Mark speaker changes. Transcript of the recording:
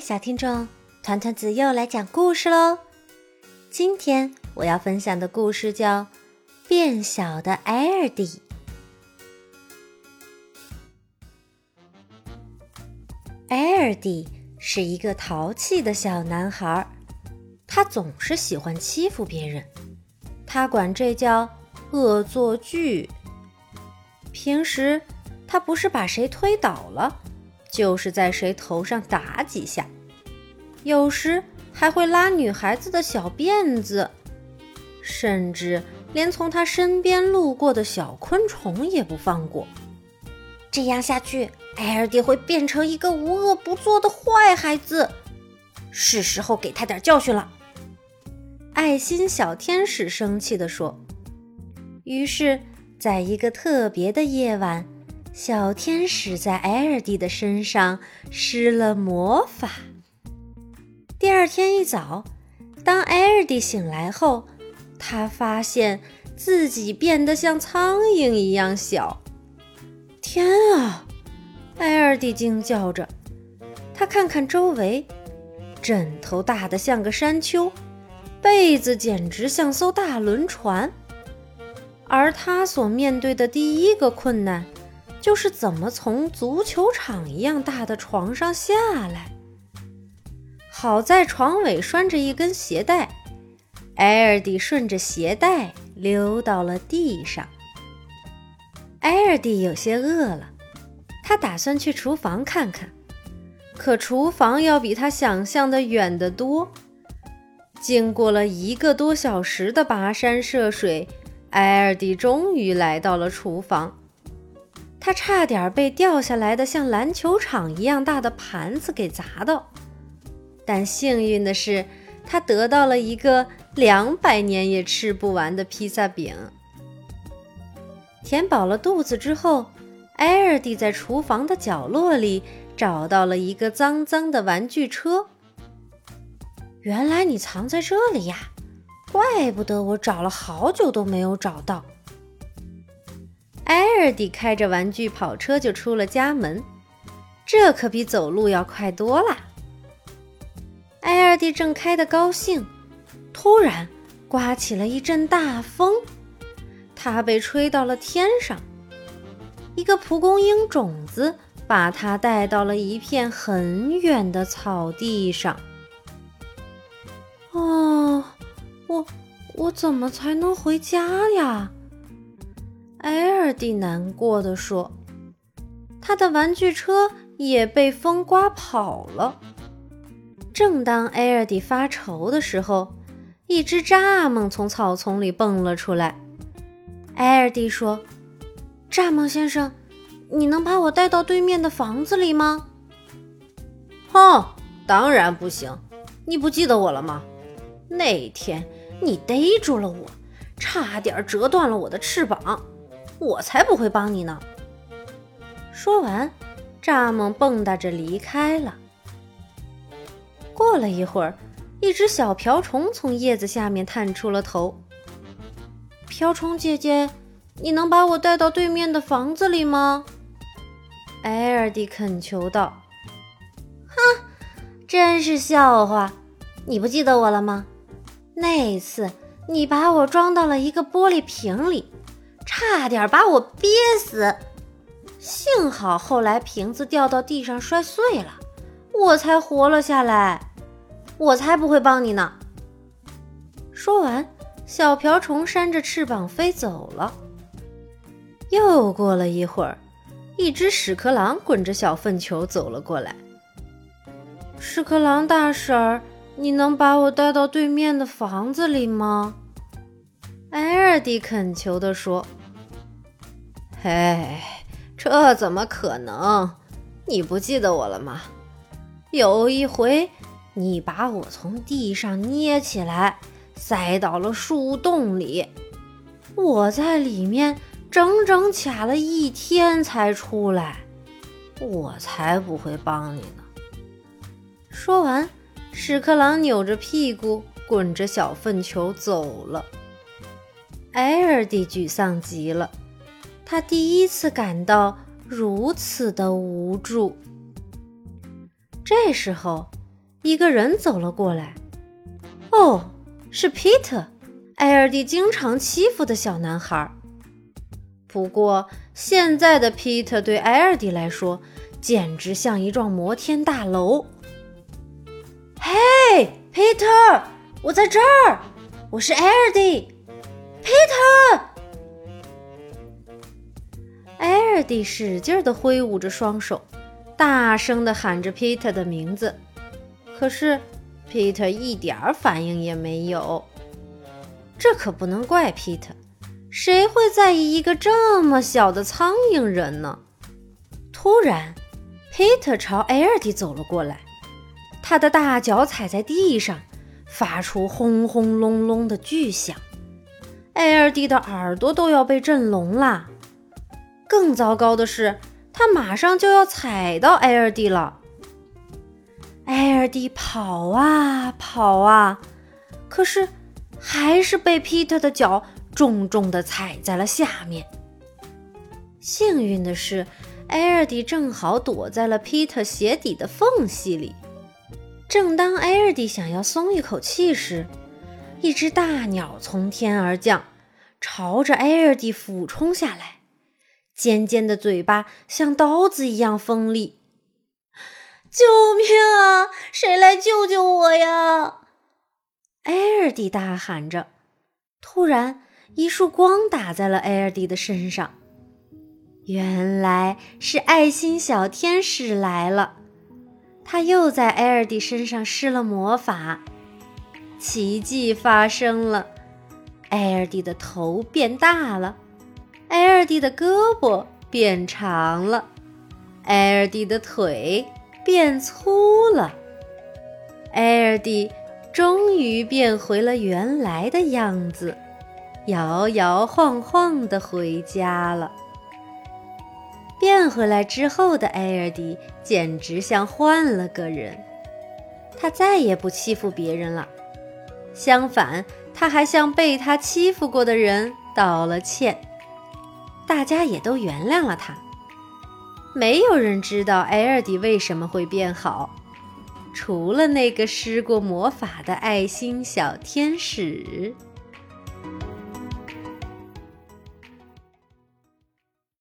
Speaker 1: 小听众，团团子又来讲故事喽。今天我要分享的故事叫《变小的艾尔迪》。艾尔迪是一个淘气的小男孩，他总是喜欢欺负别人，他管这叫恶作剧。平时他不是把谁推倒了。就是在谁头上打几下，有时还会拉女孩子的小辫子，甚至连从他身边路过的小昆虫也不放过。这样下去，艾尔迪会变成一个无恶不作的坏孩子，是时候给他点教训了。爱心小天使生气地说。于是，在一个特别的夜晚。小天使在艾尔蒂的身上施了魔法。第二天一早，当艾尔蒂醒来后，他发现自己变得像苍蝇一样小。天啊！艾尔蒂惊叫着。他看看周围，枕头大得像个山丘，被子简直像艘大轮船。而他所面对的第一个困难。就是怎么从足球场一样大的床上下来。好在床尾拴着一根鞋带，埃尔迪顺着鞋带溜到了地上。埃尔迪有些饿了，他打算去厨房看看，可厨房要比他想象的远得多。经过了一个多小时的跋山涉水，埃尔迪终于来到了厨房。他差点被掉下来的像篮球场一样大的盘子给砸到，但幸运的是，他得到了一个两百年也吃不完的披萨饼。填饱了肚子之后，艾尔蒂在厨房的角落里找到了一个脏脏的玩具车。原来你藏在这里呀，怪不得我找了好久都没有找到。艾尔迪开着玩具跑车就出了家门，这可比走路要快多了。艾尔迪正开得高兴，突然刮起了一阵大风，他被吹到了天上。一个蒲公英种子把他带到了一片很远的草地上。哦，我我怎么才能回家呀？艾尔蒂难过的说：“他的玩具车也被风刮跑了。”正当艾尔蒂发愁的时候，一只蚱蜢从草丛里蹦了出来。艾尔蒂说：“蚱蜢先生，你能把我带到对面的房子里吗？”“
Speaker 2: 哼，当然不行！你不记得我了吗？那天你逮住了我，差点折断了我的翅膀。”我才不会帮你呢！
Speaker 1: 说完，蚱蜢蹦跶着离开了。过了一会儿，一只小瓢虫从叶子下面探出了头。“瓢虫姐姐，你能把我带到对面的房子里吗？”艾尔蒂恳求道。
Speaker 3: “哼，真是笑话！你不记得我了吗？那次你把我装到了一个玻璃瓶里。”差点把我憋死，幸好后来瓶子掉到地上摔碎了，我才活了下来。我才不会帮你呢。
Speaker 1: 说完，小瓢虫扇着翅膀飞走了。又过了一会儿，一只屎壳郎滚着小粪球走了过来。屎壳郎大婶儿，你能把我带到对面的房子里吗？艾尔蒂恳求地说。
Speaker 2: 嘿，这怎么可能？你不记得我了吗？有一回，你把我从地上捏起来，塞到了树洞里，
Speaker 1: 我在里面整整卡了一天才出来，
Speaker 2: 我才不会帮你呢。
Speaker 1: 说完，屎壳郎扭着屁股，滚着小粪球走了。艾尔蒂沮丧极了。他第一次感到如此的无助。这时候，一个人走了过来。哦，是 Peter，艾尔蒂经常欺负的小男孩。不过，现在的 Peter 对艾尔蒂来说，简直像一幢摩天大楼。
Speaker 2: 嘿，Peter，我在这儿，我是艾尔蒂，Peter。
Speaker 1: 艾尔蒂使劲地挥舞着双手，大声地喊着皮特的名字，可是皮特一点反应也没有。这可不能怪皮特谁会在意一个这么小的苍蝇人呢？突然皮特朝艾尔蒂走了过来，他的大脚踩在地上，发出轰轰隆隆的巨响，艾尔蒂的耳朵都要被震聋了。更糟糕的是，他马上就要踩到艾尔蒂了。艾尔蒂跑啊跑啊，可是还是被皮特的脚重重地踩在了下面。幸运的是，艾尔蒂正好躲在了皮特鞋底的缝隙里。正当艾尔蒂想要松一口气时，一只大鸟从天而降，朝着艾尔蒂俯冲下来。尖尖的嘴巴像刀子一样锋利，
Speaker 2: 救命啊！谁来救救我呀？
Speaker 1: 艾尔蒂大喊着。突然，一束光打在了艾尔蒂的身上，原来是爱心小天使来了。他又在艾尔蒂身上施了魔法，奇迹发生了，艾尔蒂的头变大了。艾尔蒂的胳膊变长了，艾尔蒂的腿变粗了，艾尔蒂终于变回了原来的样子，摇摇晃晃地回家了。变回来之后的艾尔迪简直像换了个人，他再也不欺负别人了，相反，他还向被他欺负过的人道了歉。大家也都原谅了他。没有人知道艾尔迪为什么会变好，除了那个施过魔法的爱心小天使。